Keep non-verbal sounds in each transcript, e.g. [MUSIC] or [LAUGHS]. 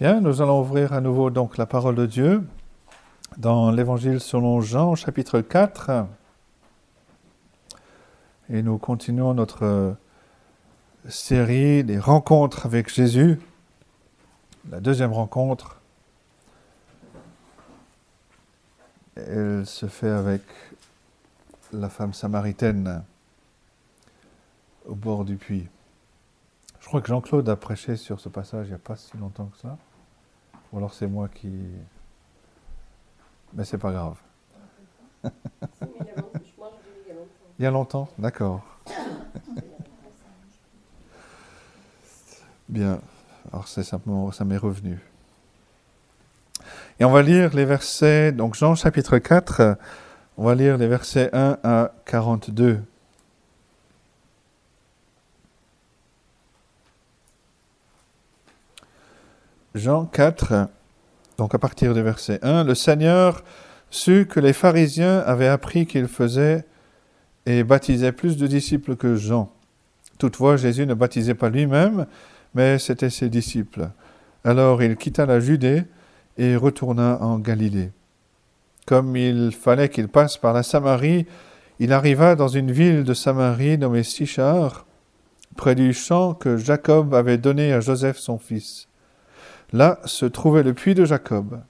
Bien, nous allons ouvrir à nouveau donc la parole de Dieu dans l'Évangile selon Jean, chapitre 4. Et nous continuons notre série des rencontres avec Jésus. La deuxième rencontre, elle se fait avec la femme samaritaine au bord du puits. Je crois que Jean-Claude a prêché sur ce passage il n'y a pas si longtemps que ça. Ou alors c'est moi qui. Mais c'est pas grave. [LAUGHS] il y a longtemps, d'accord. Bien. Alors c'est simplement, ça m'est revenu. Et on va lire les versets, donc Jean chapitre 4, on va lire les versets 1 à 42. Jean 4, donc à partir du verset 1, le Seigneur sut que les pharisiens avaient appris qu'il faisait et baptisait plus de disciples que Jean. Toutefois, Jésus ne baptisait pas lui-même, mais c'était ses disciples. Alors il quitta la Judée et retourna en Galilée. Comme il fallait qu'il passe par la Samarie, il arriva dans une ville de Samarie nommée Sichar, près du champ que Jacob avait donné à Joseph son fils. Là se trouvait le puits de Jacob.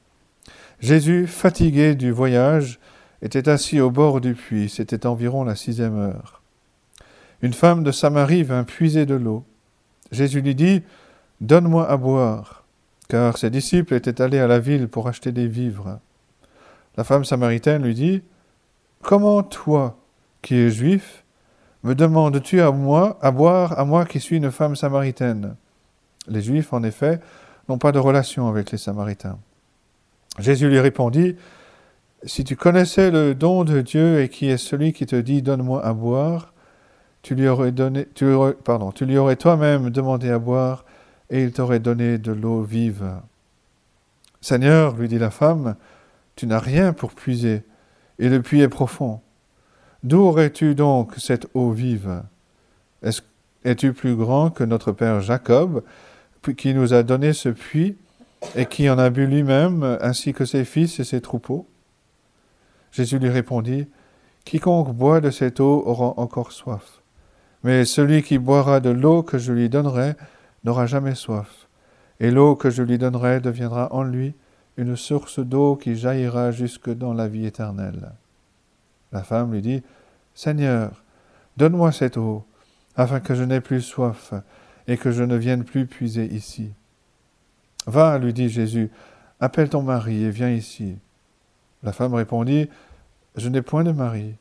Jésus, fatigué du voyage, était assis au bord du puits. C'était environ la sixième heure. Une femme de Samarie vint puiser de l'eau. Jésus lui dit Donne-moi à boire, car ses disciples étaient allés à la ville pour acheter des vivres. La femme samaritaine lui dit Comment toi, qui es juif, me demandes-tu à moi à boire à moi qui suis une femme samaritaine? Les Juifs, en effet, n'ont pas de relation avec les Samaritains. Jésus lui répondit, Si tu connaissais le don de Dieu et qui est celui qui te dit Donne-moi à boire, tu lui aurais, donné, aurais toi-même demandé à boire et il t'aurait donné de l'eau vive. Seigneur, lui dit la femme, tu n'as rien pour puiser, et le puits est profond. D'où aurais-tu donc cette eau vive? Es-tu plus grand que notre père Jacob, qui nous a donné ce puits et qui en a bu lui-même, ainsi que ses fils et ses troupeaux. Jésus lui répondit, Quiconque boit de cette eau aura encore soif, mais celui qui boira de l'eau que je lui donnerai n'aura jamais soif, et l'eau que je lui donnerai deviendra en lui une source d'eau qui jaillira jusque dans la vie éternelle. La femme lui dit, Seigneur, donne-moi cette eau, afin que je n'aie plus soif, et que je ne vienne plus puiser ici. Va, lui dit Jésus, appelle ton mari et viens ici. La femme répondit, Je n'ai point de mari.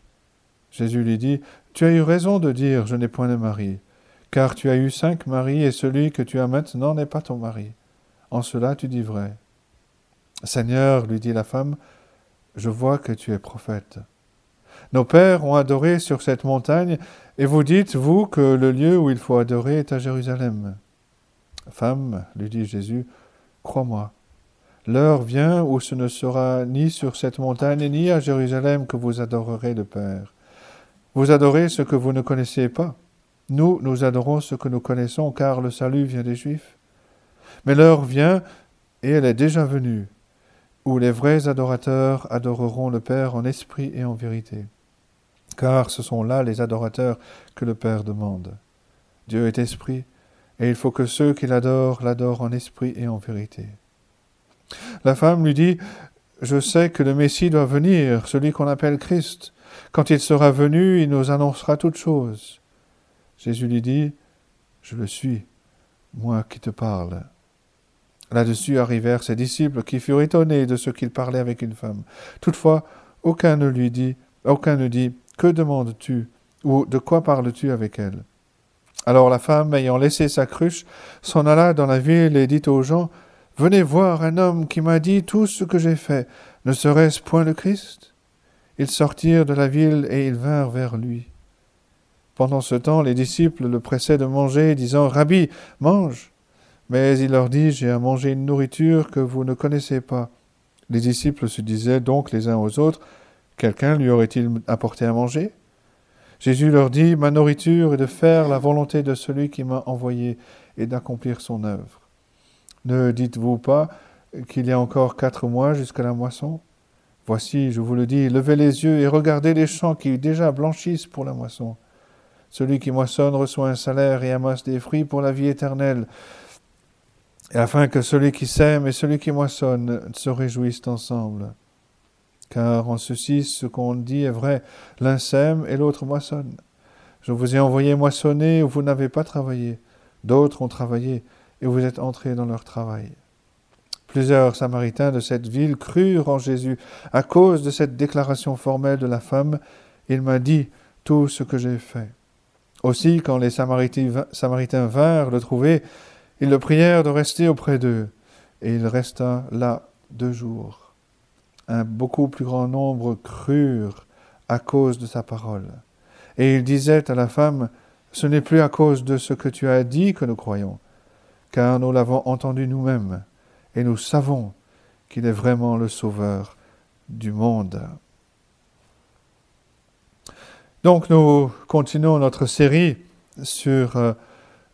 Jésus lui dit, Tu as eu raison de dire, Je n'ai point de mari, car tu as eu cinq maris, et celui que tu as maintenant n'est pas ton mari. En cela tu dis vrai. Seigneur, lui dit la femme, je vois que tu es prophète. Nos pères ont adoré sur cette montagne, et vous dites, vous, que le lieu où il faut adorer est à Jérusalem. Femme, lui dit Jésus, crois-moi, l'heure vient où ce ne sera ni sur cette montagne ni à Jérusalem que vous adorerez le Père. Vous adorez ce que vous ne connaissez pas. Nous, nous adorons ce que nous connaissons, car le salut vient des Juifs. Mais l'heure vient, et elle est déjà venue, où les vrais adorateurs adoreront le Père en esprit et en vérité car ce sont là les adorateurs que le Père demande. Dieu est esprit, et il faut que ceux qui l'adorent l'adorent en esprit et en vérité. La femme lui dit, Je sais que le Messie doit venir, celui qu'on appelle Christ. Quand il sera venu, il nous annoncera toutes choses. Jésus lui dit, Je le suis, moi qui te parle. Là-dessus arrivèrent ses disciples qui furent étonnés de ce qu'il parlait avec une femme. Toutefois, aucun ne lui dit, aucun ne dit, que demandes-tu ou de quoi parles-tu avec elle? Alors la femme, ayant laissé sa cruche, s'en alla dans la ville et dit aux gens Venez voir un homme qui m'a dit tout ce que j'ai fait. Ne serait-ce point le Christ? Ils sortirent de la ville et ils vinrent vers lui. Pendant ce temps, les disciples le pressaient de manger, disant Rabbi, mange. Mais il leur dit J'ai à manger une nourriture que vous ne connaissez pas. Les disciples se disaient donc les uns aux autres Quelqu'un lui aurait-il apporté à manger? Jésus leur dit, Ma nourriture est de faire la volonté de celui qui m'a envoyé et d'accomplir son œuvre. Ne dites-vous pas qu'il y a encore quatre mois jusqu'à la moisson? Voici, je vous le dis, levez les yeux et regardez les champs qui déjà blanchissent pour la moisson. Celui qui moissonne reçoit un salaire et amasse des fruits pour la vie éternelle, afin que celui qui sème et celui qui moissonne se réjouissent ensemble. Car en ceci, ce qu'on dit est vrai, l'un sème et l'autre moissonne. Je vous ai envoyé moissonner vous n'avez pas travaillé. D'autres ont travaillé et vous êtes entrés dans leur travail. Plusieurs Samaritains de cette ville crurent en Jésus à cause de cette déclaration formelle de la femme. Il m'a dit tout ce que j'ai fait. Aussi, quand les Samaritains vinrent le trouver, ils le prièrent de rester auprès d'eux, et il resta là deux jours. Un beaucoup plus grand nombre crurent à cause de sa parole. Et il disait à la femme, Ce n'est plus à cause de ce que tu as dit que nous croyons, car nous l'avons entendu nous-mêmes, et nous savons qu'il est vraiment le Sauveur du monde. Donc nous continuons notre série sur euh,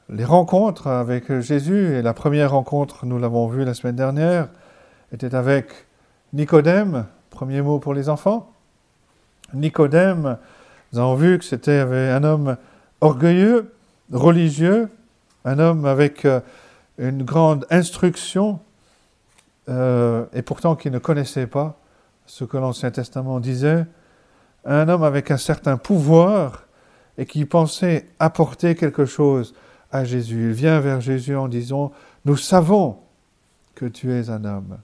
les rencontres avec Jésus. Et la première rencontre, nous l'avons vu la semaine dernière, était avec Nicodème, premier mot pour les enfants. Nicodème, nous avons vu que c'était un homme orgueilleux, religieux, un homme avec euh, une grande instruction, euh, et pourtant qui ne connaissait pas ce que l'Ancien Testament disait, un homme avec un certain pouvoir et qui pensait apporter quelque chose à Jésus. Il vient vers Jésus en disant, nous savons que tu es un homme,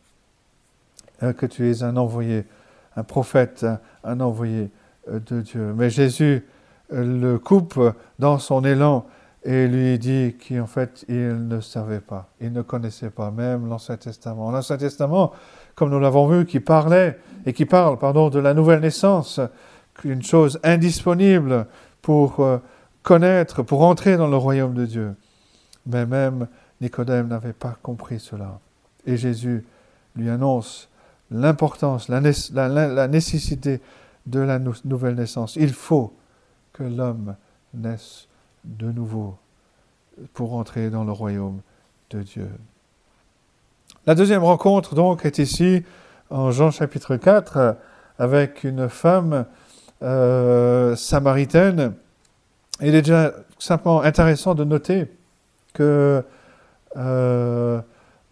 que tu es un envoyé, un prophète, un envoyé euh, de Dieu. Mais Jésus euh, le coupe dans son élan et lui dit qu'en fait, il ne savait pas, il ne connaissait pas même l'Ancien Testament. L'Ancien Testament, comme nous l'avons vu, qui parlait et qui parle, pardon, de la nouvelle naissance, une chose indisponible pour euh, connaître, pour entrer dans le royaume de Dieu. Mais même Nicodème n'avait pas compris cela. Et Jésus lui annonce l'importance, la, nécessité de la nouvelle naissance. Il faut que l'homme naisse de nouveau pour entrer dans le royaume de Dieu. La deuxième rencontre, donc, est ici en Jean chapitre 4 avec une femme euh, samaritaine. Il est déjà simplement intéressant de noter que euh,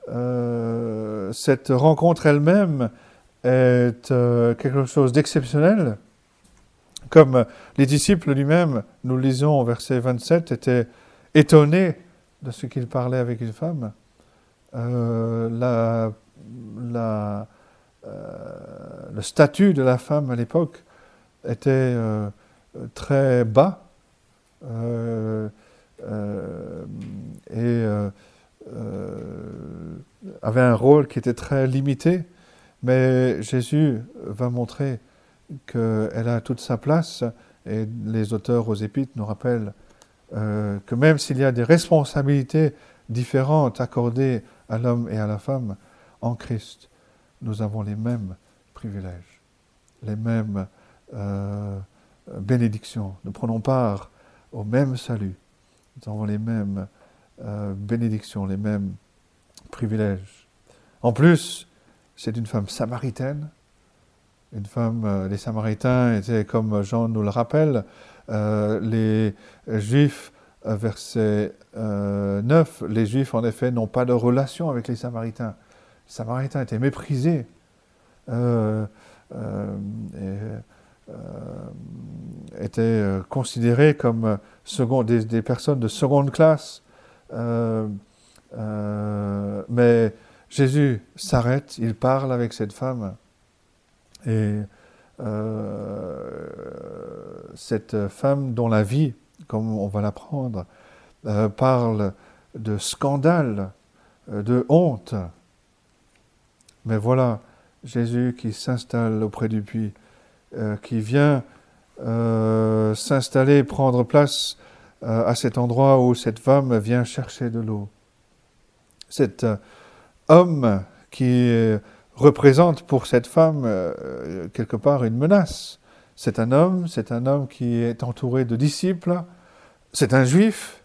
euh, cette rencontre elle-même est quelque chose d'exceptionnel. Comme les disciples lui-même, nous lisons au verset 27, étaient étonnés de ce qu'il parlait avec une femme. la, la, le statut de la femme à l'époque était euh, très bas euh, euh, et avait un rôle qui était très limité, mais Jésus va montrer qu'elle a toute sa place et les auteurs aux Épîtres nous rappellent que même s'il y a des responsabilités différentes accordées à l'homme et à la femme, en Christ, nous avons les mêmes privilèges, les mêmes euh, bénédictions. Nous prenons part au même salut. Nous avons les mêmes euh, bénédictions, les mêmes privilèges. En plus, c'est une femme samaritaine. Une femme, euh, les Samaritains étaient, comme Jean nous le rappelle, les Juifs, verset 9, les Juifs, en effet, n'ont pas de relation avec les Samaritains. Les Samaritains étaient méprisés. Euh, étaient euh, considérés comme des, personnes de seconde classe. Euh, mais Jésus s'arrête, il parle avec cette femme. Et cette femme dont la vie, comme on va l'apprendre, parle de scandale, de honte. Mais voilà Jésus qui s'installe auprès du puits euh, qui vient euh, s'installer, prendre place euh, à cet endroit où cette femme vient chercher de l'eau. Cet homme qui représente pour cette femme quelque part une menace. C'est un homme, c'est un homme qui est entouré de disciples, c'est un juif.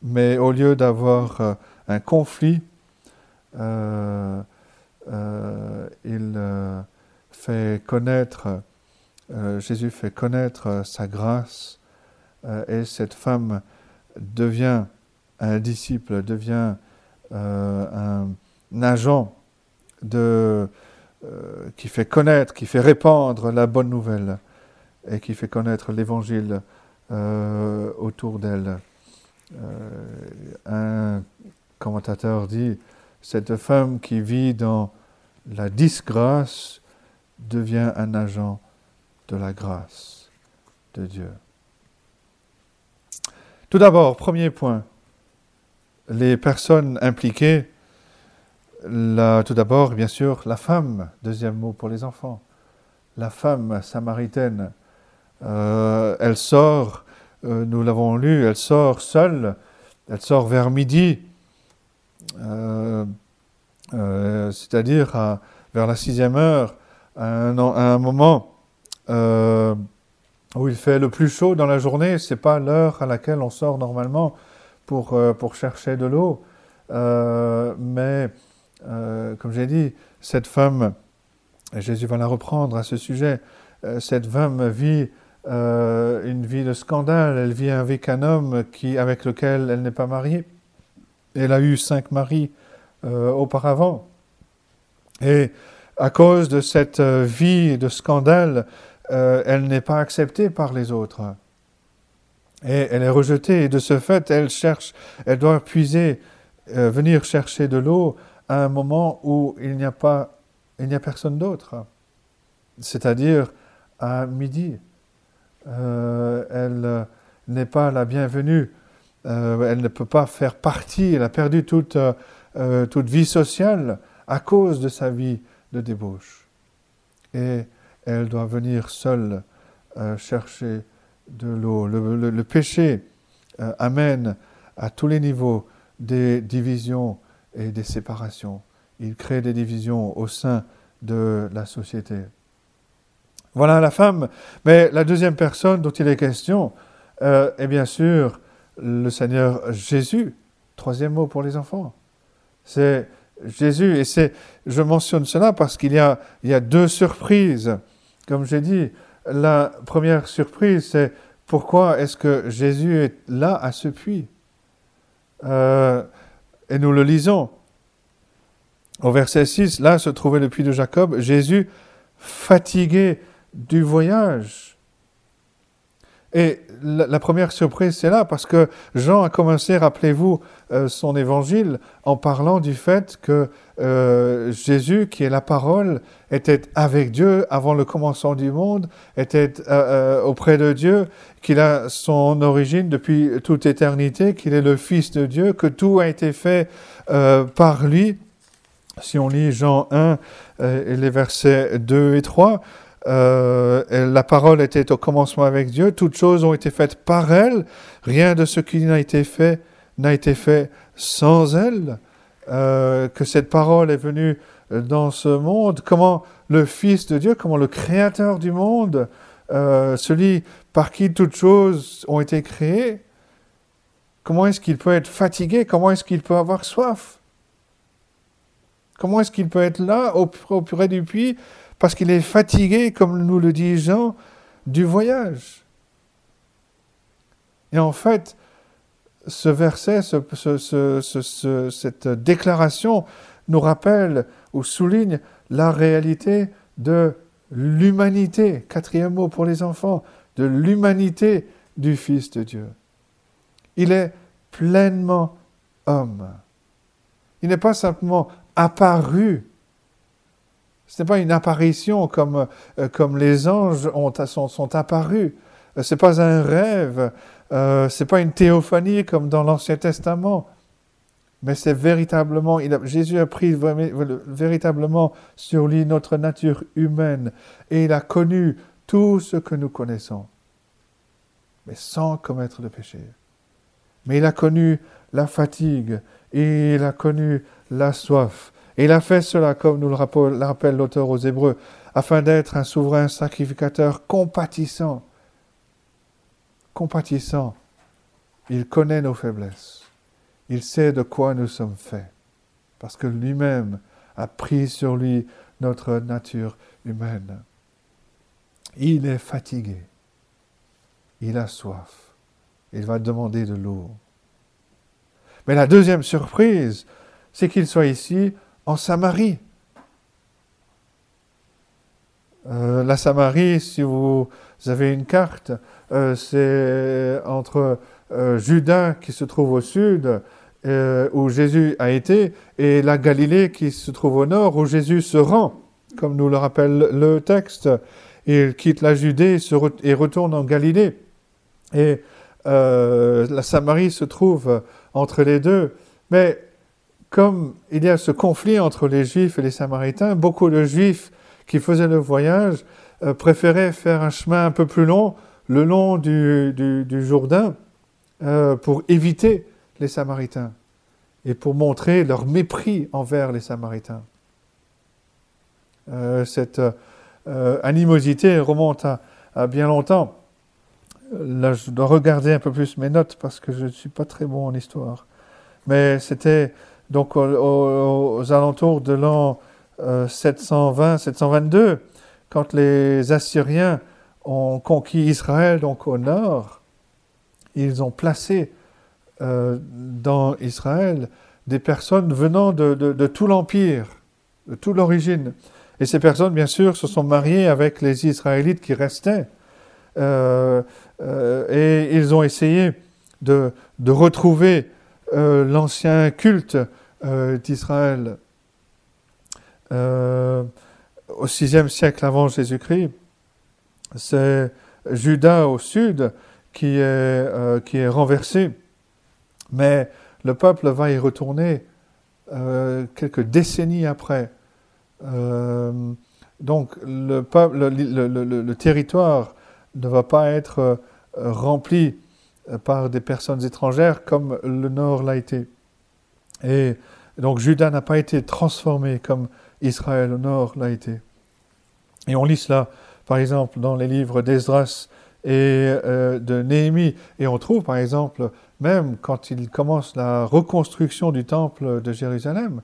mais au lieu d'avoir un conflit, il fait connaître, Jésus fait connaître sa grâce et cette femme devient un disciple, devient un, agent qui fait connaître, qui fait répandre la bonne nouvelle et qui fait connaître l'évangile euh, autour d'elle. Euh, un commentateur dit, cette femme qui vit dans la disgrâce devient un agent de la grâce de Dieu. Tout d'abord, premier point, les personnes impliquées, tout d'abord, bien sûr, la femme, deuxième mot pour les enfants, la femme samaritaine euh, elle sort, euh, nous l'avons lu, elle sort seule, elle sort vers midi, euh, c'est-à-dire vers la sixième heure, à un, moment où il fait le plus chaud dans la journée. C'est pas l'heure à laquelle on sort normalement pour, pour chercher de l'eau. mais, comme j'ai dit, cette femme, Jésus va la reprendre à ce sujet, cette femme vit euh, une vie de scandale. Elle vit avec un homme qui, avec lequel elle n'est pas mariée. Elle a eu cinq maris euh, auparavant. Et à cause de cette euh, vie de scandale, elle n'est pas acceptée par les autres. Et elle est rejetée. Et de ce fait, elle cherche, elle doit puiser, venir chercher de l'eau à un moment où il n'y a pas, il n'y a personne d'autre. C'est-à-dire à midi. Euh, elle euh, n'est pas la bienvenue, euh, elle ne peut pas faire partie, elle a perdu toute, toute vie sociale à cause de sa vie de débauche. Et elle doit venir seule chercher de l'eau. Le, péché amène à tous les niveaux des divisions et des séparations. Il crée des divisions au sein de la société. Voilà la femme. Mais la deuxième personne dont il est question euh, est bien sûr le Seigneur Jésus. Troisième mot pour les enfants. C'est Jésus. Et c'est, je mentionne cela parce qu'il y a, il y a deux surprises. Comme j'ai dit, la première surprise, c'est pourquoi est-ce que Jésus est là à ce puits? Euh, Et nous le lisons. Au verset 6, là se trouvait le puits de Jacob. Jésus, fatigué du voyage. Et la, première surprise, c'est là, parce que Jean a commencé, rappelez-vous, euh, son évangile en parlant du fait que euh, Jésus, qui est la parole, était avec Dieu avant le commencement du monde, était euh, auprès de Dieu, qu'il a son origine depuis toute éternité, qu'il est le Fils de Dieu, que tout a été fait par lui. Si on lit Jean 1, les versets 2 et 3, euh, la parole était au commencement avec Dieu, toutes choses ont été faites par elle, rien de ce qui n'a été fait n'a été fait sans elle, euh, que cette parole est venue dans ce monde, comment le Fils de Dieu, comment le Créateur du monde, euh, celui par qui toutes choses ont été créées, comment est-ce qu'il peut être fatigué, comment est-ce qu'il peut avoir soif? Comment est-ce qu'il peut être là, au, auprès du puits, parce qu'il est fatigué, comme nous le dit Jean, du voyage. Et en fait, ce verset, cette déclaration nous rappelle ou souligne la réalité de l'humanité, quatrième mot pour les enfants, de l'humanité du Fils de Dieu. Il est pleinement homme. Il n'est pas simplement apparu ce n'est pas une apparition comme, euh, comme les anges ont, sont, sont apparus. Euh, ce n'est pas un rêve. Euh, ce n'est pas une théophanie comme dans l'Ancien Testament. Mais c'est véritablement, il a, Jésus a pris véritablement sur lui notre nature humaine et il a connu tout ce que nous connaissons, mais sans commettre de péché. Mais il a connu la fatigue, et il a connu la soif, et il a fait cela, comme nous le rappelle l'auteur aux Hébreux, afin d'être un souverain sacrificateur compatissant. Compatissant. Il connaît nos faiblesses. Il sait de quoi nous sommes faits, parce que lui-même a pris sur lui notre nature humaine. Il est fatigué, il a soif, il va demander de l'eau. Mais la deuxième surprise, c'est qu'il soit ici en Samarie. Euh, la Samarie, si vous avez une carte, euh, c'est entre euh, Juda qui se trouve au sud, où Jésus a été, et la Galilée qui se trouve au nord, où Jésus se rend, comme nous le rappelle le texte. Il quitte la Judée et retourne en Galilée. Et la Samarie se trouve entre les deux. Mais comme il y a ce conflit entre les Juifs et les Samaritains, beaucoup de Juifs qui faisaient le voyage euh, préféraient faire un chemin un peu plus long, le long du, Jourdain, euh, pour éviter les Samaritains et pour montrer leur mépris envers les Samaritains. Euh, cette animosité remonte à, bien longtemps. Là, je dois regarder un peu plus mes notes parce que je ne suis pas très bon en histoire. Mais c'était donc aux alentours de l'an 720-722, euh, quand les Assyriens ont conquis Israël, donc au nord, ils ont placé euh, dans Israël des personnes venant de, tout l'Empire, de toute l'origine. Et ces personnes, bien sûr, se sont mariées avec les Israélites qui restaient. Euh, et ils ont essayé de, de retrouver l'ancien culte d'Israël euh, au VIe siècle avant Jésus-Christ, c'est Judas au sud qui est, euh, renversé. Mais le peuple va y retourner euh, quelques décennies après. donc le, le, territoire ne va pas être rempli par des personnes étrangères comme le nord l'a été. Et donc Judas n'a pas été transformé comme Israël au nord l'a été. Et on lit cela, par exemple, dans les livres d'Esdras et euh, de Néhémie. Et on trouve, par exemple, même quand il commence la reconstruction du temple de Jérusalem,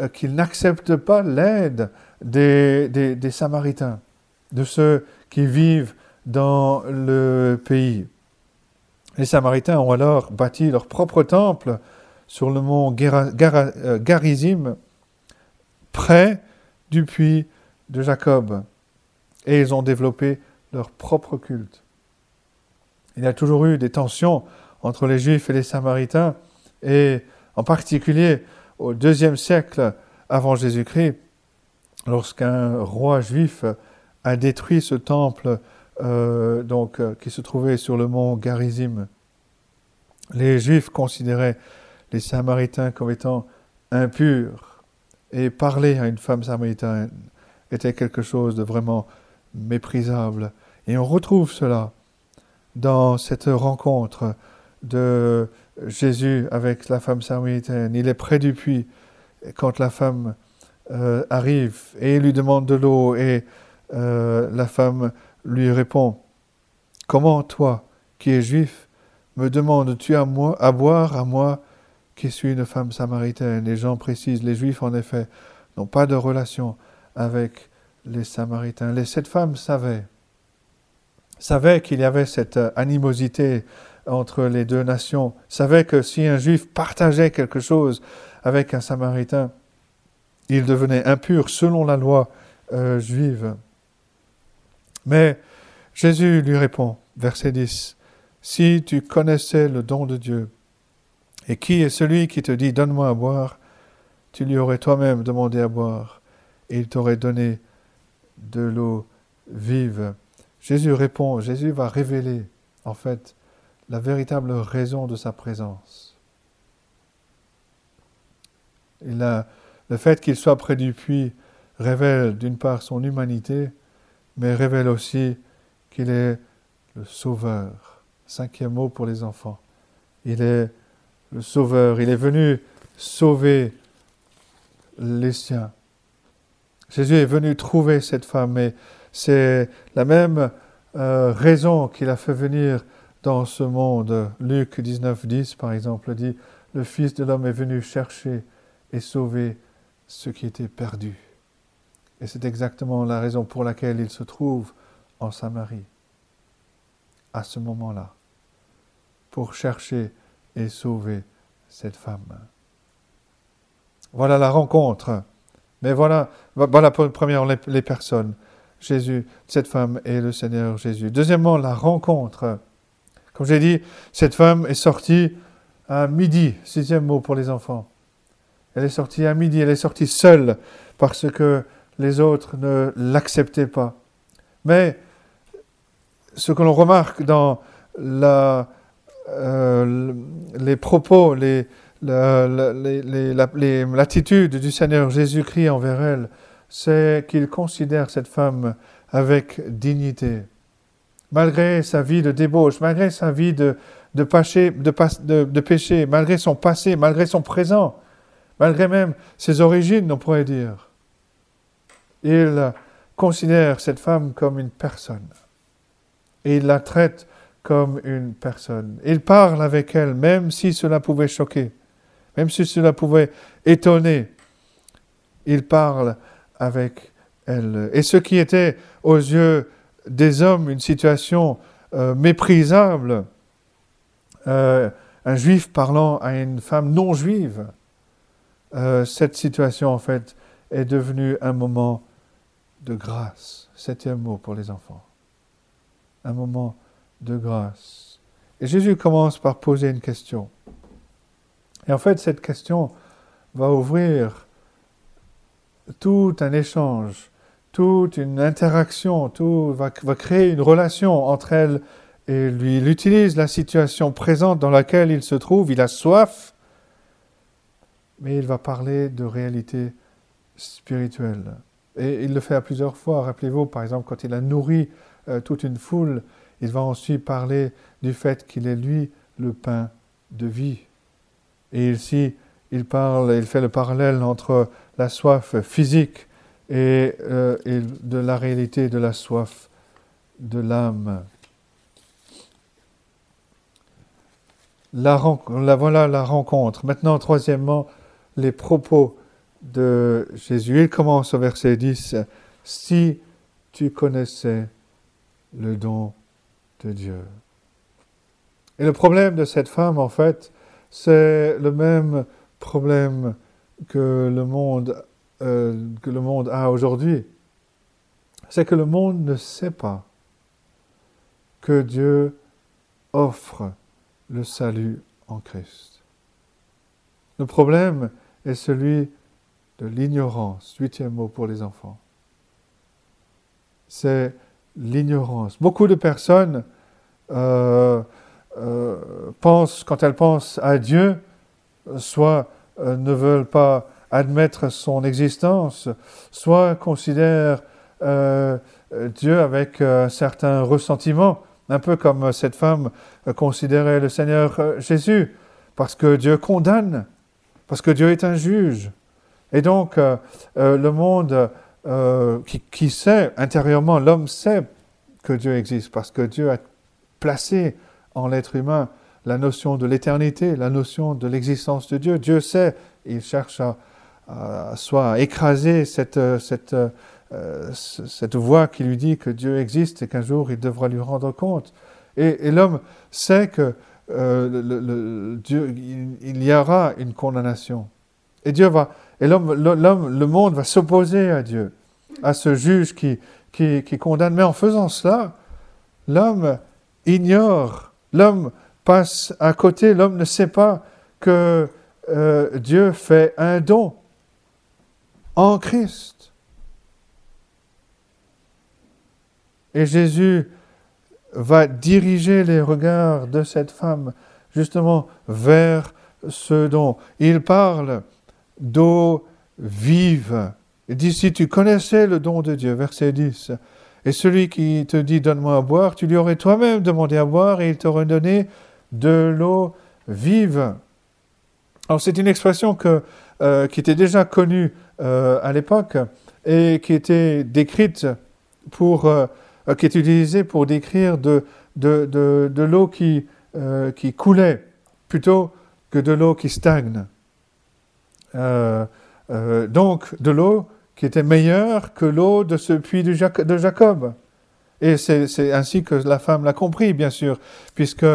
euh, qu'il n'accepte pas l'aide des, des, Samaritains, de ceux qui vivent dans le pays. Les Samaritains ont alors bâti leur propre temple sur le mont euh, Garizim, près du puits de Jacob. Et ils ont développé leur propre culte. Il y a toujours eu des tensions entre les Juifs et les Samaritains, et en particulier au deuxième siècle avant Jésus-Christ, lorsqu'un roi juif a détruit ce temple euh, donc, euh, qui se trouvait sur le mont Garizim. Les Juifs considéraient les Samaritains comme étant impurs et parler à une femme samaritaine était quelque chose de vraiment méprisable. Et on retrouve cela dans cette rencontre de Jésus avec la femme samaritaine. Il est près du puits quand la femme euh, arrive et lui demande de l'eau et euh, la femme lui répond Comment toi, qui es juif, me demandes-tu à moi à boire à moi qui suis une femme samaritaine. Les gens précisent, les Juifs en effet n'ont pas de relation avec les Samaritains. Les sept femmes savaient, qu'il y avait cette animosité entre les deux nations, savaient que si un Juif partageait quelque chose avec un Samaritain, il devenait impur selon la loi euh, juive. Mais Jésus lui répond, verset 10, Si tu connaissais le don de Dieu, et qui est celui qui te dit Donne-moi à boire Tu lui aurais toi-même demandé à boire, et il t'aurait donné de l'eau vive. Jésus répond, Jésus va révéler, en fait, la véritable raison de sa présence. Le fait qu'il soit près du puits révèle d'une part son humanité, mais révèle aussi qu'il est le Sauveur. Cinquième mot pour les enfants. Il est le Sauveur. Il est venu sauver les siens. Jésus est venu trouver cette femme et c'est la même euh, raison qu'il a fait venir dans ce monde. Luc 19, 10, par exemple, dit Le Fils de l'homme est venu chercher et sauver ce qui était perdu. Et c'est exactement la raison pour laquelle il se trouve en Samarie, à ce moment-là, pour chercher et sauver cette femme. Voilà la rencontre. Mais voilà, voilà pour première les personnes. Jésus, cette femme et le Seigneur Jésus. Deuxièmement, la rencontre. Comme j'ai dit, cette femme est sortie à midi, sixième mot pour les enfants. Elle est sortie à midi, elle est sortie seule parce que les autres ne l'acceptaient pas. Mais ce que l'on remarque dans la, euh, les propos, les, l'attitude du Seigneur Jésus-Christ envers elle, c'est qu'il considère cette femme avec dignité. Malgré sa vie de débauche, malgré sa vie de, de, péché, de, de péché, malgré son passé, malgré son présent, malgré même ses origines, on pourrait dire, il considère cette femme comme une personne. Et il la traite comme une personne. Il parle avec elle, même si cela pouvait choquer, même si cela pouvait étonner. Il parle avec elle. Et ce qui était aux yeux des hommes une situation euh, méprisable, euh, un juif parlant à une femme non juive, euh, cette situation en fait est devenue un moment de grâce. Septième mot pour les enfants. Un moment de grâce. Et Jésus commence par poser une question. Et en fait, cette question va ouvrir tout un échange, toute une interaction, tout va, créer une relation entre elle et lui. Il utilise la situation présente dans laquelle il se trouve, il a soif, mais il va parler de réalité spirituelle. Et il le fait à plusieurs fois. Rappelez-vous, par exemple, quand il a nourri euh, toute une foule, il va ensuite parler du fait qu'il est lui le pain de vie. Et ici, il parle, il fait le parallèle entre la soif physique et, euh, de la réalité de la soif de l'âme. La, la, voilà la rencontre. Maintenant, troisièmement, les propos de Jésus. Il commence au verset 10, Si tu connaissais le don de Dieu. Et le problème de cette femme, en fait, c'est le même problème que le monde, euh, que le monde a aujourd'hui. C'est que le monde ne sait pas que Dieu offre le salut en Christ. Le problème est celui de l'ignorance. Huitième mot pour les enfants. C'est l'ignorance. Beaucoup de personnes euh, euh, pensent, quand elles pensent à Dieu, soit euh, ne veulent pas admettre son existence, soit considèrent Dieu avec un certain ressentiment, un peu comme cette femme considérait le Seigneur Jésus, parce que Dieu condamne, parce que Dieu est un juge. Et donc, le monde euh, qui, sait, intérieurement, l'homme sait que Dieu existe, parce que Dieu a placé en l'être humain la notion de l'éternité, la notion de l'existence de Dieu. Dieu sait, il cherche à, soit écraser cette, cette, cette voix qui lui dit que Dieu existe et qu'un jour il devra lui rendre compte. Et, l'homme sait que il y aura une condamnation. Et Dieu va, et l'homme, le monde va s'opposer à Dieu, à ce juge qui, condamne. Mais en faisant cela, l'homme ignore, l'homme passe à côté, l'homme ne sait pas que euh, Dieu fait un don en Christ. Et Jésus va diriger les regards de cette femme justement vers ce don. Il parle d'eau vive. Il dit, si tu connaissais le don de Dieu, verset 10, et celui qui te dit, donne-moi à boire, tu lui aurais toi-même demandé à boire et il t'aurait donné de l'eau vive. Alors c'est une expression euh, qui était déjà connue euh, à l'époque et qui était décrite pour, euh, qui est utilisée pour décrire de, de, de, l'eau qui, qui coulait plutôt que de l'eau qui stagne. Euh, euh, donc de l'eau qui était meilleure que l'eau de ce puits de, Jacob. Et c'est ainsi que la femme l'a compris, bien sûr, puisque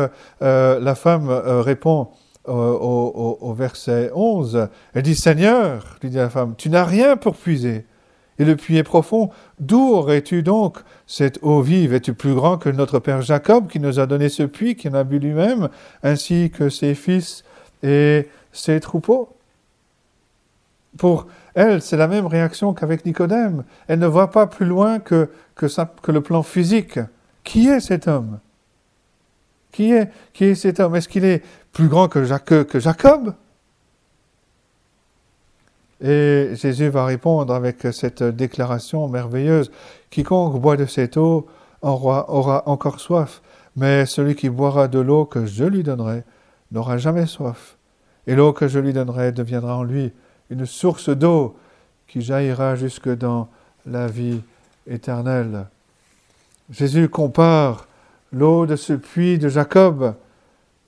la femme répond au, au, verset 11, elle dit, Seigneur, lui dit la femme, tu n'as rien pour puiser et le puits est profond. D'où aurais-tu donc cette eau vive? Es-tu plus grand que notre père Jacob qui nous a donné ce puits, qui en a bu lui-même, ainsi que ses fils et ses troupeaux? Pour elle, c'est la même réaction qu'avec Nicodème. Elle ne voit pas plus loin que, le plan physique. Qui est cet homme? Qui est, qui est cet homme? Est-ce qu'il est plus grand que, que Jacob? Et Jésus va répondre avec cette déclaration merveilleuse, Quiconque boit de cette eau aura, aura encore soif, mais celui qui boira de l'eau que je lui donnerai n'aura jamais soif. Et l'eau que je lui donnerai deviendra en lui une source d'eau qui jaillira jusque dans la vie éternelle. Jésus compare l'eau de ce puits de Jacob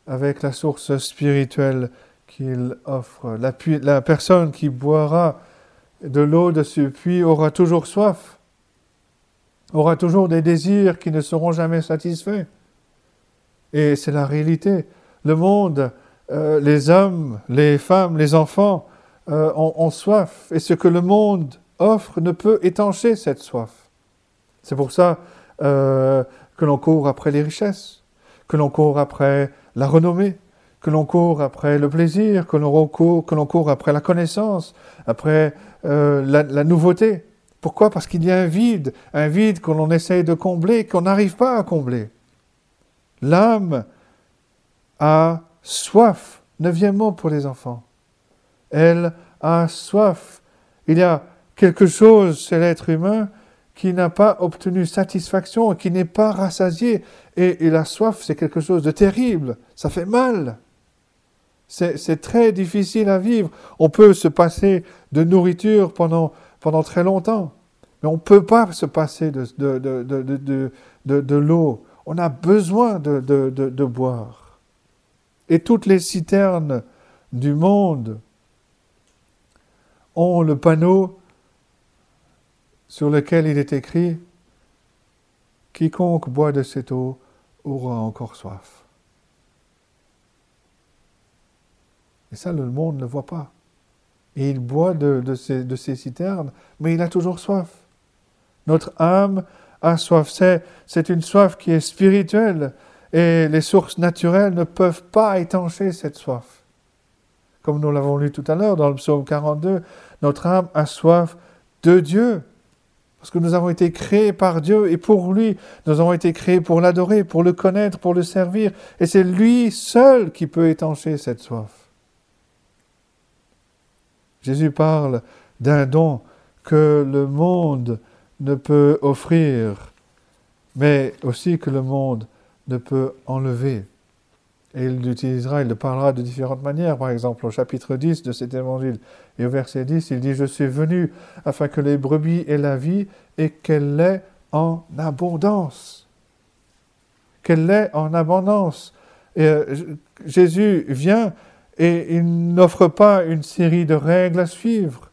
avec la source spirituelle qu'il offre. La, personne qui boira de l'eau de ce puits aura toujours soif, aura toujours des désirs qui ne seront jamais satisfaits. Et c'est la réalité. Le monde, euh, les hommes, les femmes, les enfants euh, ont, soif. Et ce que le monde offre ne peut étancher cette soif. C'est pour ça euh, que l'on court après les richesses, que l'on court après la renommée, que l'on court après le plaisir, que l'on court, que l'on court après la connaissance, après euh, la, nouveauté. Pourquoi? Parce qu'il y a un vide, un vide que l'on essaye de combler, qu'on n'arrive pas à combler. L'âme a soif, neuvième mot pour les enfants. Elle a soif. Il y a quelque chose chez l'être humain qui n'a pas obtenu satisfaction, qui n'est pas rassasié. et la soif, c'est quelque chose de terrible. Ça fait mal. C'est très difficile à vivre. On peut se passer de nourriture pendant, pendant très longtemps, mais on ne peut pas se passer de, de, de l'eau. On a besoin de, boire. Et toutes les citernes du monde ont le panneau sur lequel il est écrit Quiconque boit de cette eau aura encore soif. Et ça, le monde ne voit pas. Et il boit de, de, ces citernes, mais il a toujours soif. Notre âme a soif. C'est une soif qui est spirituelle. Et les sources naturelles ne peuvent pas étancher cette soif. Comme nous l'avons lu tout à l'heure dans le psaume 42, notre âme a soif de Dieu. Parce que nous avons été créés par Dieu et pour lui. Nous avons été créés pour l'adorer, pour le connaître, pour le servir. Et c'est lui seul qui peut étancher cette soif. Jésus parle d'un don que le monde ne peut offrir, mais aussi que le monde ne peut enlever. Et il l'utilisera, il le parlera de différentes manières. Par exemple, au chapitre 10 de cet évangile et au verset 10, il dit Je suis venu afin que les brebis aient la vie et qu'elle l'ait en abondance. Qu'elle l'ait en abondance. Et euh, Jésus vient et il n'offre pas une série de règles à suivre.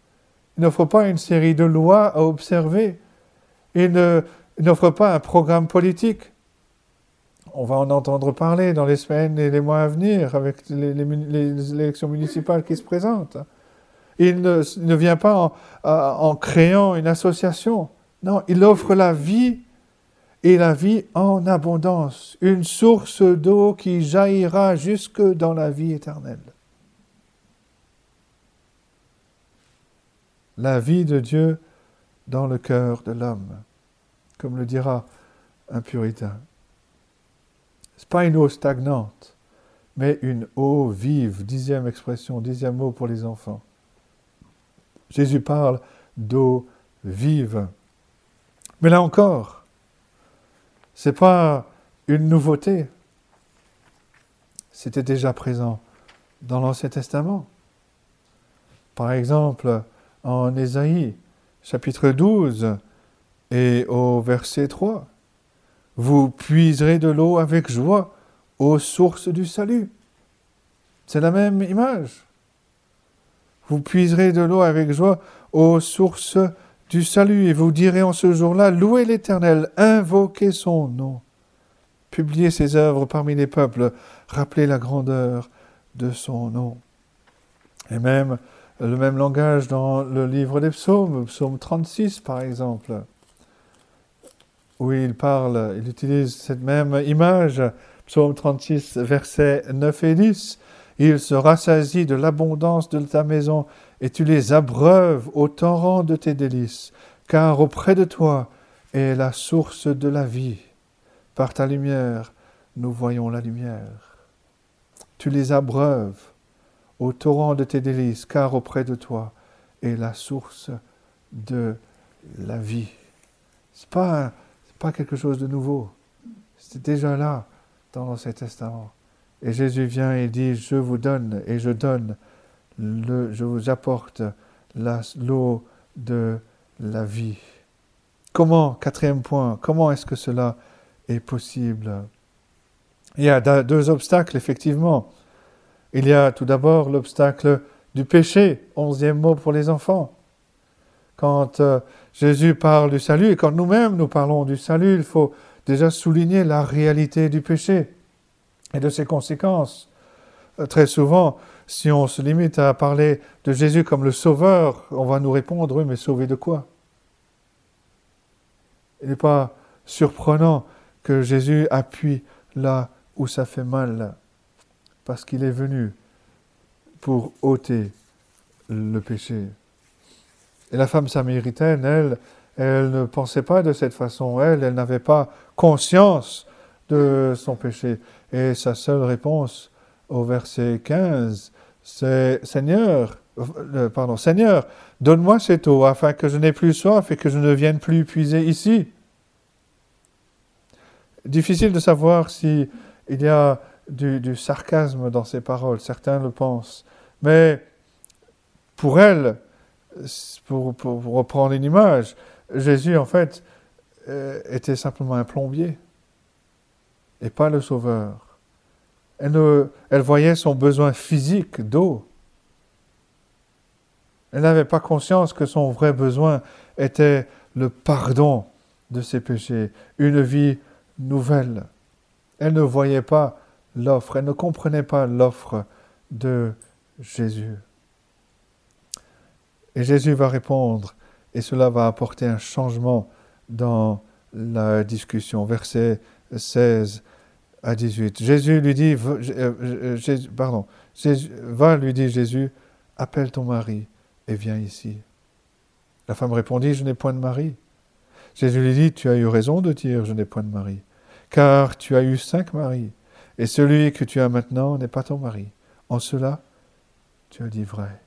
Il n'offre pas une série de lois à observer. Il n'offre pas un programme politique. On va en entendre parler dans les semaines et les mois à venir avec les, élections municipales qui se présentent. Il ne, vient pas en, en créant une association. Non, il offre la vie et la vie en abondance, une source d'eau qui jaillira jusque dans la vie éternelle. la vie de Dieu dans le cœur de l'homme, comme le dira un puritain. Ce n'est pas une eau stagnante, mais une eau vive, dixième expression, dixième mot pour les enfants. Jésus parle d'eau vive. Mais là encore, ce n'est pas une nouveauté. C'était déjà présent dans l'Ancien Testament. Par exemple, en Ésaïe, chapitre 12 et au verset 3, vous puiserez de l'eau avec joie aux sources du salut. C'est la même image. Vous puiserez de l'eau avec joie aux sources du salut et vous direz en ce jour-là, louez l'Éternel, invoquez son nom, publiez ses œuvres parmi les peuples, rappelez la grandeur de son nom. Et même le même langage dans le livre des psaumes, psaume 36 par exemple, où il parle, il utilise cette même image, psaume 36, versets 9 et 10. Il se rassasie de l'abondance de ta maison et tu les abreuves au torrent de tes délices, car auprès de toi est la source de la vie. Par ta lumière, nous voyons la lumière. Tu les abreuves au torrent de tes délices, car auprès de toi est la source de la vie. Ce n'est pas, pas quelque chose de nouveau. C'est déjà là dans l'Ancien Testament. Et Jésus vient et dit, je vous donne et je donne, le, je vous apporte l'eau de la vie. Comment, quatrième point, comment est-ce que cela est possible? Il y a deux obstacles, effectivement. Il y a tout d'abord l'obstacle du péché, onzième mot pour les enfants. Quand euh, Jésus parle du salut et quand nous-mêmes nous parlons du salut, il faut déjà souligner la réalité du péché et de ses conséquences. Euh, très souvent, si on se limite à parler de Jésus comme le sauveur, on va nous répondre, mais sauver de quoi? Il n'est pas surprenant que Jésus appuie là où ça fait mal parce qu'il est venu pour ôter le péché. Et la femme samaritaine, elle, elle ne pensait pas de cette façon. Elle, elle n'avait pas conscience de son péché. Et sa seule réponse au verset 15, c'est Seigneur, euh, pardon, Seigneur, donne-moi cette eau afin que je n'ai plus soif et que je ne vienne plus puiser ici. Difficile de savoir si il y a du, sarcasme dans ses paroles, certains le pensent. Mais pour elle, pour, reprendre une image, Jésus, en fait, euh, était simplement un plombier et pas le sauveur. Elle, elle voyait son besoin physique d'eau. Elle n'avait pas conscience que son vrai besoin était le pardon de ses péchés, une vie nouvelle. Elle ne voyait pas l'offre, elle ne comprenait pas l'offre de Jésus. Et Jésus va répondre, et cela va apporter un changement dans la discussion. Verset 16 à 18. Jésus lui dit, euh, euh, pardon, va, lui dit Jésus, appelle ton mari et viens ici. La femme répondit, je n'ai point de mari. Jésus lui dit, tu as eu raison de dire, je n'ai point de mari, car tu as eu cinq maris, et celui que tu as maintenant n'est pas ton mari. En cela, tu as dit vrai.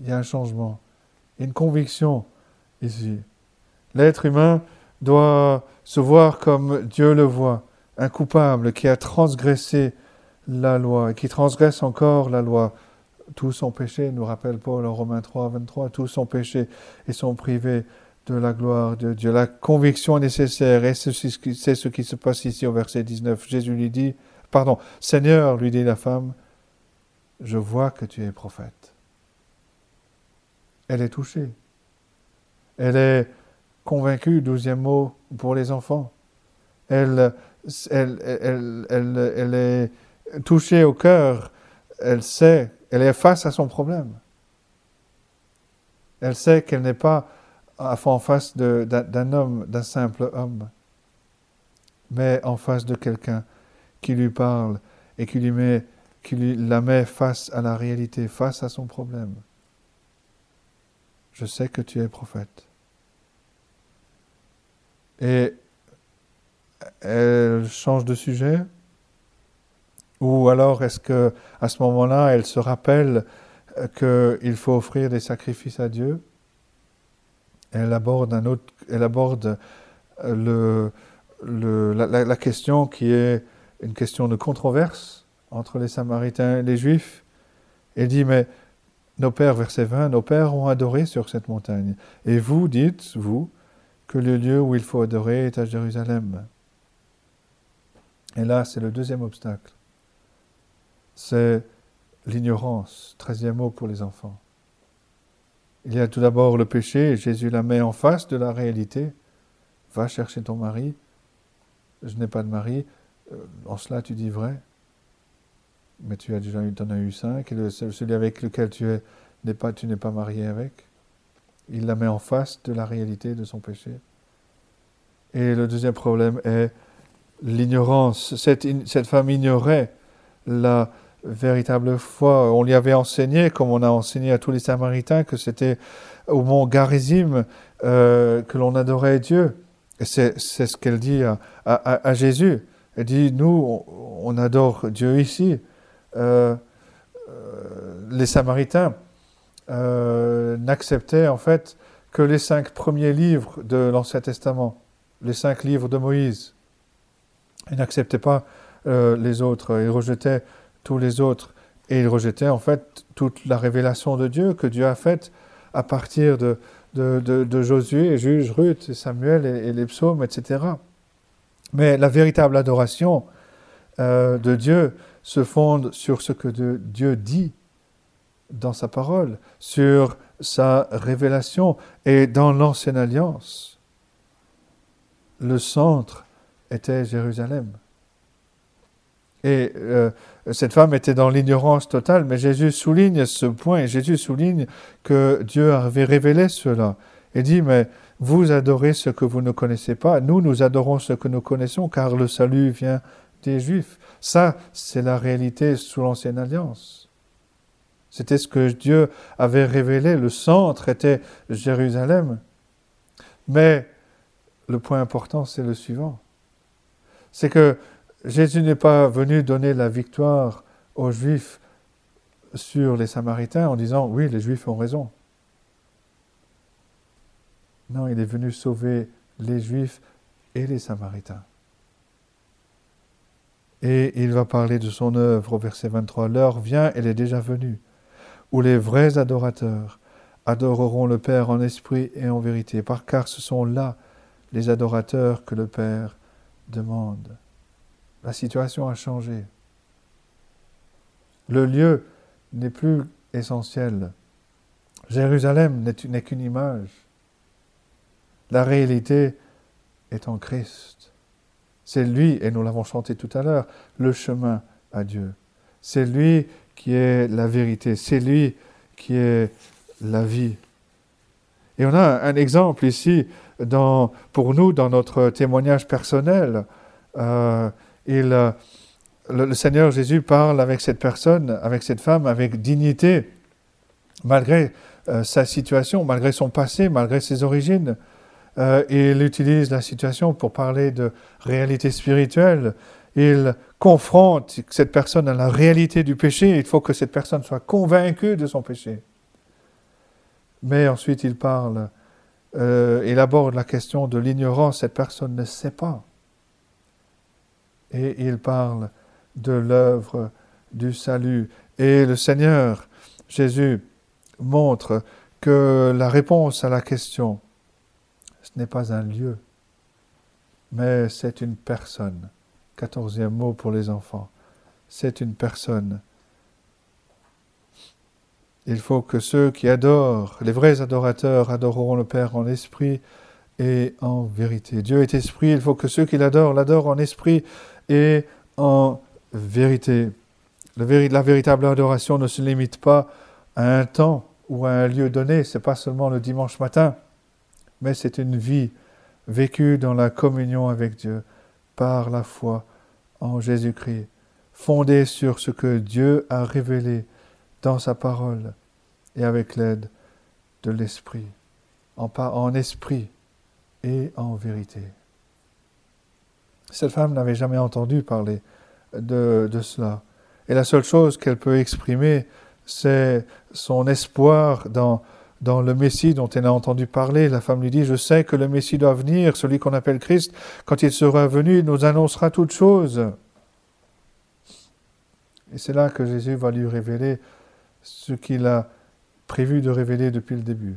Il y a un changement, une conviction ici. L'être humain doit se voir comme Dieu le voit, un coupable qui a transgressé la loi et qui transgresse encore la loi. Tout son péché, nous rappelle Paul en Romains 3, 23, tout son péché et sont privés de la gloire de Dieu. La conviction est nécessaire et c'est ce qui se passe ici au verset 19. Jésus lui dit, pardon, Seigneur, lui dit la femme, je vois que tu es prophète. Elle est touchée. Elle est convaincue, douzième mot pour les enfants. Elle, est touchée au cœur. Elle sait, elle est face à son problème. Elle sait qu'elle n'est pas en face d'un homme, d'un simple homme, mais en face de quelqu'un qui lui parle et qui, lui met, qui la met face à la réalité, face à son problème. Je sais que tu es prophète. Et elle change de sujet? Ou alors est-ce que à ce moment-là, elle se rappelle qu'il faut offrir des sacrifices à Dieu? Elle aborde, un autre, elle aborde euh, le, la, question qui est une question de controverse entre les Samaritains et les Juifs. Elle dit, mais nos pères, verset 20, nos pères ont adoré sur cette montagne. Et vous dites, vous, que le lieu où il faut adorer est à Jérusalem. Et là, c'est le deuxième obstacle. C'est l'ignorance, treizième mot pour les enfants. Il y a tout d'abord le péché, Jésus la met en face de la réalité. Va chercher ton mari. Je n'ai pas de mari. Euh, en cela, tu dis vrai. Mais tu as déjà eu, en as eu cinq, et celui avec lequel tu es, n'es pas, pas marié avec. Il la met en face de la réalité de son péché. Et le deuxième problème est l'ignorance. Cette, cette femme ignorait la, véritable foi. On lui avait enseigné, comme on a enseigné à tous les Samaritains, que c'était au mont Garizim euh, que l'on adorait Dieu. Et c'est, ce qu'elle dit à, Jésus. Elle dit, nous, on, adore Dieu ici. Euh, euh, les Samaritains n'acceptaient en fait que les cinq premiers livres de l'Ancien Testament, les cinq livres de Moïse. Ils n'acceptaient pas les autres. Ils rejetaient tous les autres. Et il rejetait en fait toute la révélation de Dieu que Dieu a faite à partir de, Josué, Juge, Ruth, Samuel et, les psaumes, etc. Mais la véritable adoration euh, de Dieu se fonde sur ce que Dieu dit dans sa parole, sur sa révélation. Et dans l'Ancienne Alliance, le centre était Jérusalem. Et euh, cette femme était dans l'ignorance totale, mais Jésus souligne ce point, Jésus souligne que Dieu avait révélé cela. Et dit, mais vous adorez ce que vous ne connaissez pas, nous, nous adorons ce que nous connaissons, car le salut vient des Juifs. Ça, c'est la réalité sous l'Ancienne Alliance. C'était ce que Dieu avait révélé. Le centre était Jérusalem. Mais le point important, c'est le suivant. C'est que Jésus n'est pas venu donner la victoire aux Juifs sur les Samaritains en disant oui, les Juifs ont raison. Non, il est venu sauver les Juifs et les Samaritains. Et il va parler de son œuvre au verset 23. L'heure vient, elle est déjà venue, où les vrais adorateurs adoreront le Père en esprit et en vérité, car ce sont là les adorateurs que le Père demande. La situation a changé. Le lieu n'est plus essentiel. Jérusalem n'est qu'une image. La réalité est en Christ. C'est lui, et nous l'avons chanté tout à l'heure, le chemin à Dieu. C'est lui qui est la vérité. C'est lui qui est la vie. Et on a un exemple ici pour nous dans notre témoignage personnel. Euh, il, le, Seigneur Jésus parle avec cette personne, avec cette femme, avec dignité, malgré euh, sa situation, malgré son passé, malgré ses origines. Euh, il utilise la situation pour parler de réalité spirituelle. Il confronte cette personne à la réalité du péché. Il faut que cette personne soit convaincue de son péché. Mais ensuite, il parle, euh, il aborde la question de l'ignorance. Cette personne ne sait pas et il parle de l'œuvre du salut. Et le Seigneur Jésus montre que la réponse à la question, n'est pas un lieu, mais c'est une personne. Quatorzième mot pour les enfants. C'est une personne. Il faut que ceux qui adorent, les vrais adorateurs, adoreront le Père en esprit et en vérité. Dieu est esprit, il faut que ceux qui l'adorent l'adorent en esprit et en vérité. La véritable adoration ne se limite pas à un temps ou à un lieu donné, c'est pas seulement le dimanche matin, mais c'est une vie vécue dans la communion avec Dieu par la foi en Jésus-Christ, fondée sur ce que Dieu a révélé dans sa parole et avec l'aide de l'Esprit, en, esprit et en vérité. Cette femme n'avait jamais entendu parler de, cela. Et la seule chose qu'elle peut exprimer, c'est son espoir dans, dans le Messie dont elle a entendu parler. La femme lui dit, je sais que le Messie doit venir, celui qu'on appelle Christ. Quand il sera venu, il nous annoncera toutes choses. Et c'est là que Jésus va lui révéler ce qu'il a prévu de révéler depuis le début.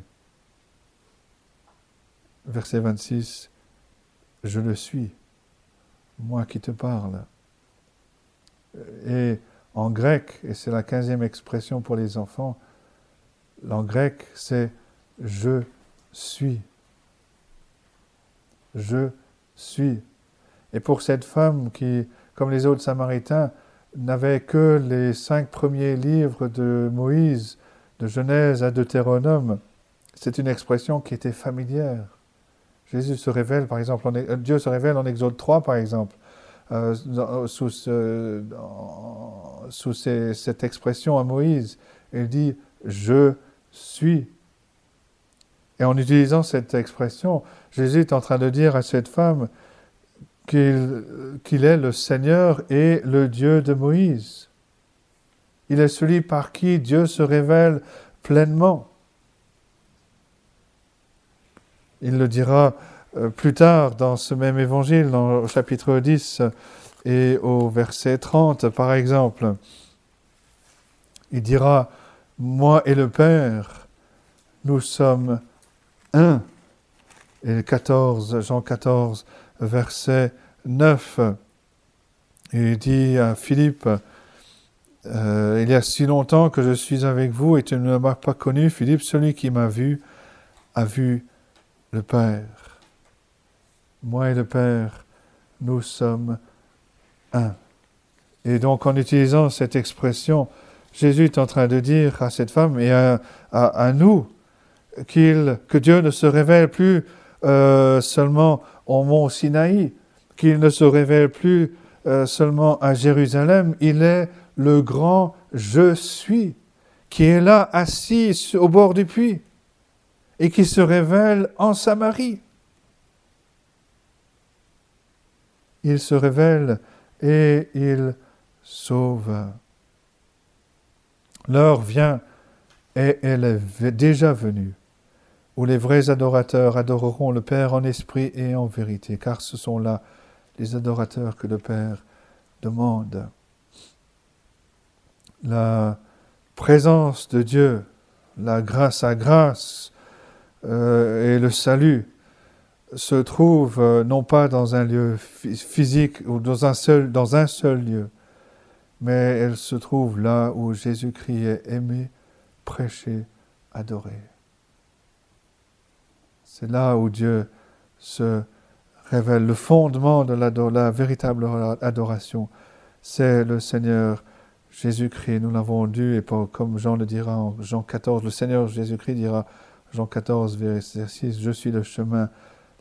verset 26, je le suis, moi qui te parle. Et en grec, et c'est la quinzième expression pour les enfants, en grec, c'est je suis. Je suis. Et pour cette femme qui, comme les autres Samaritains, n'avait que les cinq premiers livres de Moïse, de Genèse à Deutéronome, c'est une expression qui était familière. Jésus se révèle, par exemple, Dieu se révèle en Exode 3, par exemple, euh, sous, cette expression à Moïse. Il dit Je suis. Et en utilisant cette expression, Jésus est en train de dire à cette femme qu'il est le Seigneur et le Dieu de Moïse. Il est celui par qui Dieu se révèle pleinement. Il le dira euh, plus tard dans ce même évangile, dans le chapitre 10 et au verset 30 par exemple. Il dira, Moi et le Père, nous sommes un. Et 14, Jean 14, verset 9, il dit à Philippe, euh, il y a si longtemps que je suis avec vous et tu ne m'as pas connu, Philippe, celui qui m'a vu a vu le Père. Moi et le Père, nous sommes un. Et donc en utilisant cette expression, Jésus est en train de dire à cette femme et à, nous qu'il, que Dieu ne se révèle plus euh, seulement au mont Sinaï, qu'il ne se révèle plus euh, seulement à Jérusalem, il est le grand Je suis, qui est là assis au bord du puits et qui se révèle en Samarie. Il se révèle et il sauve. L'heure vient et elle est déjà venue où les vrais adorateurs adoreront le Père en esprit et en vérité, car ce sont là les adorateurs que le Père demande. La présence de Dieu, la grâce à grâce euh, et le salut se trouvent euh, non pas dans un lieu physique ou dans un seul lieu, mais elle se trouve là où Jésus-Christ est aimé, prêché, adoré. C'est là où Dieu se révèle. Le fondement de la, véritable adoration, c'est le Seigneur Jésus-Christ. Nous l'avons dû, et comme Jean le dira en Jean 14, le Seigneur Jésus-Christ dira, Jean 14, verset 6, Je suis le chemin,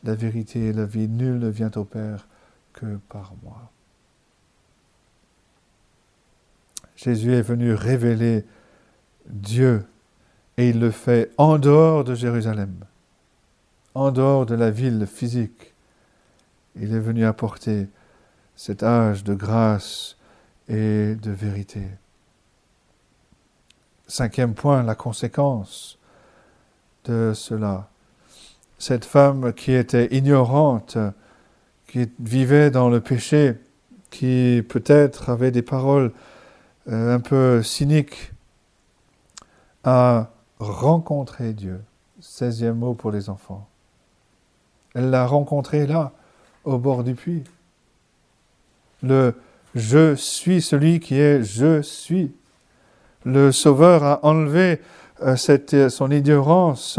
la vérité et la vie. Nul ne vient au Père que par moi. Jésus est venu révéler Dieu et il le fait en dehors de Jérusalem en dehors de la ville physique. Il est venu apporter cet âge de grâce et de vérité. Cinquième point, la conséquence de cela. Cette femme qui était ignorante, qui vivait dans le péché, qui peut-être avait des paroles un peu cyniques, a rencontré Dieu. Seizième mot pour les enfants. Elle l'a rencontré là, au bord du puits. Le je suis celui qui est je suis. Le Sauveur a enlevé euh, cette, son ignorance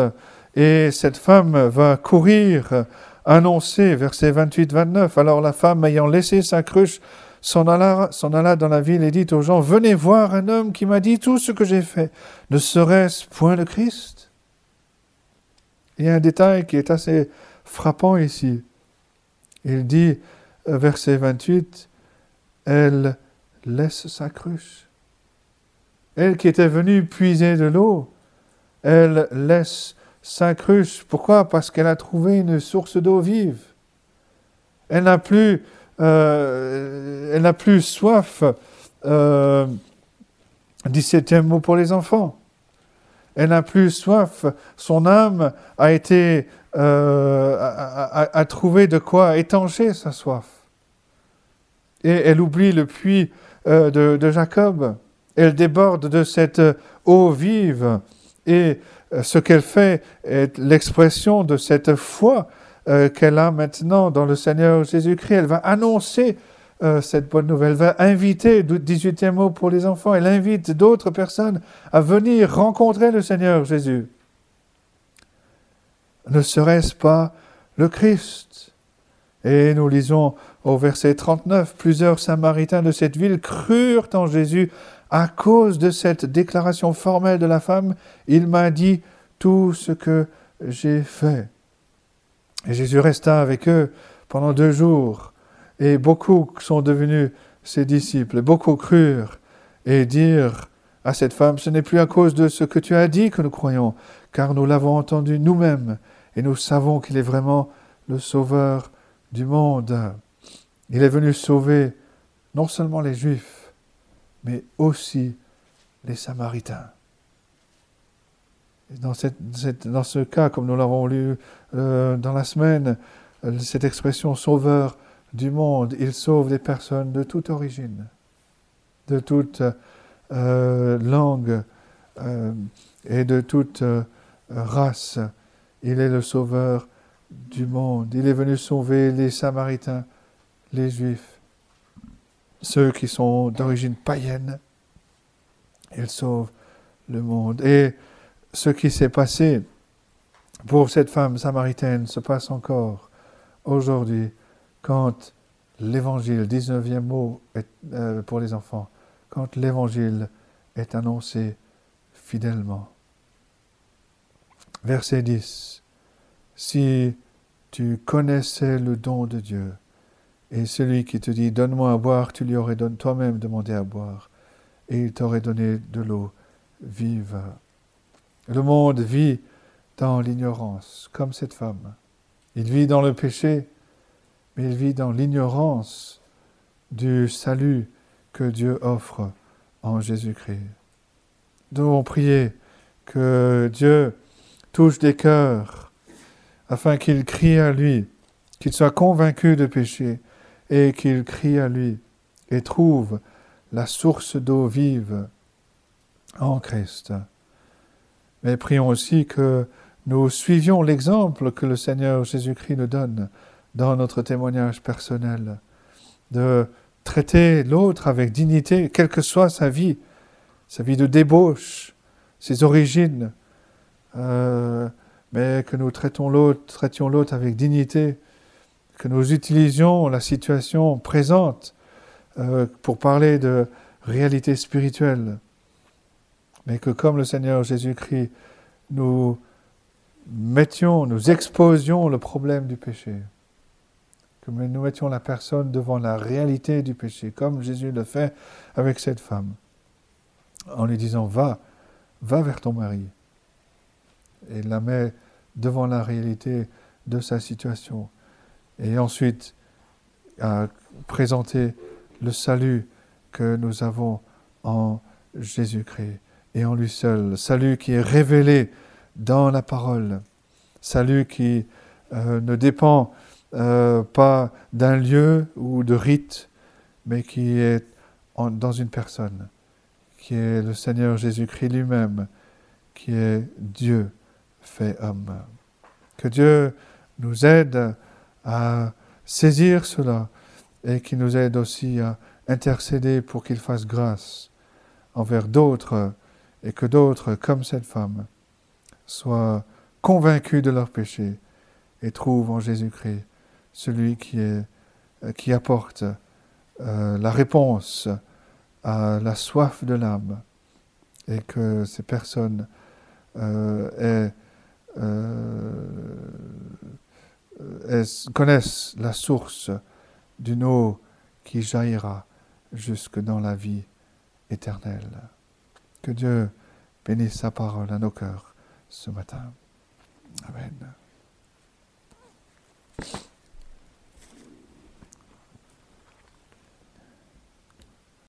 et cette femme va courir, annoncer, verset 28-29. Alors la femme, ayant laissé sa cruche, s'en alla, dans la ville et dit aux gens, Venez voir un homme qui m'a dit tout ce que j'ai fait. Ne serait-ce point le Christ? Il y a un détail qui est assez frappant ici. Il dit, verset 28, elle laisse sa cruche. Elle qui était venue puiser de l'eau, elle laisse sa cruche. Pourquoi? Parce qu'elle a trouvé une source d'eau vive. Elle n'a plus, euh, elle n'a plus soif. Euh, 17e mot pour les enfants. Elle n'a plus soif. Son âme a été euh, à, trouver de quoi étancher sa soif. Et elle oublie le puits euh, de, Jacob. Elle déborde de cette eau vive. Et euh, ce qu'elle fait est l'expression de cette foi euh, qu'elle a maintenant dans le Seigneur Jésus-Christ. Elle va annoncer euh, cette bonne nouvelle, elle va inviter, 18e mot pour les enfants, elle invite d'autres personnes à venir rencontrer le Seigneur Jésus. Ne serait-ce pas le Christ? Et nous lisons au verset 39, plusieurs Samaritains de cette ville crurent en Jésus à cause de cette déclaration formelle de la femme. Il m'a dit tout ce que j'ai fait. Et Jésus resta avec eux pendant deux jours, et beaucoup sont devenus ses disciples, et beaucoup crurent, et dirent à cette femme, ce n'est plus à cause de ce que tu as dit que nous croyons, car nous l'avons entendu nous-mêmes, et nous savons qu'il est vraiment le Sauveur du monde. Il est venu sauver non seulement les Juifs, mais aussi les Samaritains. Dans, ce cas, comme nous l'avons lu euh, dans la semaine, euh, cette expression sauveur du monde, il sauve des personnes de toute origine, de toute euh, langue et de toute race. Il est le sauveur du monde. Il est venu sauver les Samaritains, les Juifs, ceux qui sont d'origine païenne. Il sauve le monde. Et ce qui s'est passé pour cette femme samaritaine se passe encore aujourd'hui quand l'évangile, 19e mot euh, pour les enfants, quand l'évangile est annoncé fidèlement. Verset 10. Si tu connaissais le don de Dieu, et celui qui te dit Donne-moi à boire, tu lui aurais toi-même demandé à boire, et il t'aurait donné de l'eau vive. Le monde vit dans l'ignorance, comme cette femme. Il vit dans le péché, mais il vit dans l'ignorance du salut que Dieu offre en Jésus-Christ. Nous devons prier que Dieu touche des cœurs afin qu'il crie à lui, qu'il soit convaincu de péché et qu'il crie à lui et trouve la source d'eau vive en Christ. Mais prions aussi que nous suivions l'exemple que le Seigneur Jésus-Christ nous donne dans notre témoignage personnel, de traiter l'autre avec dignité, quelle que soit sa vie, sa vie de débauche, ses origines, euh, mais que nous traitons l'autre, traitions l'autre avec dignité, que nous utilisions la situation présente euh, pour parler de réalité spirituelle, mais que comme le Seigneur Jésus-Christ, nous mettions, nous exposions le problème du péché, que nous mettions la personne devant la réalité du péché, comme Jésus le fait avec cette femme, en lui disant va, va vers ton mari, et la met devant la réalité de sa situation, et ensuite à présenter le salut que nous avons en Jésus-Christ et en lui seul. Salut qui est révélé dans la parole. Salut qui euh, ne dépend euh, pas d'un lieu ou de rite, mais qui est dans une personne, qui est le Seigneur Jésus-Christ lui-même, qui est Dieu fait homme. Que Dieu nous aide à saisir cela et qui nous aide aussi à intercéder pour qu'il fasse grâce envers d'autres et que d'autres, comme cette femme, soient convaincus de leur péché et trouvent en Jésus-Christ celui qui, euh, apporte euh, la réponse à la soif de l'âme et que ces personnes euh, connaissent la source d'une eau qui jaillira jusque dans la vie éternelle. Que Dieu bénisse sa parole à nos cœurs ce matin. Amen.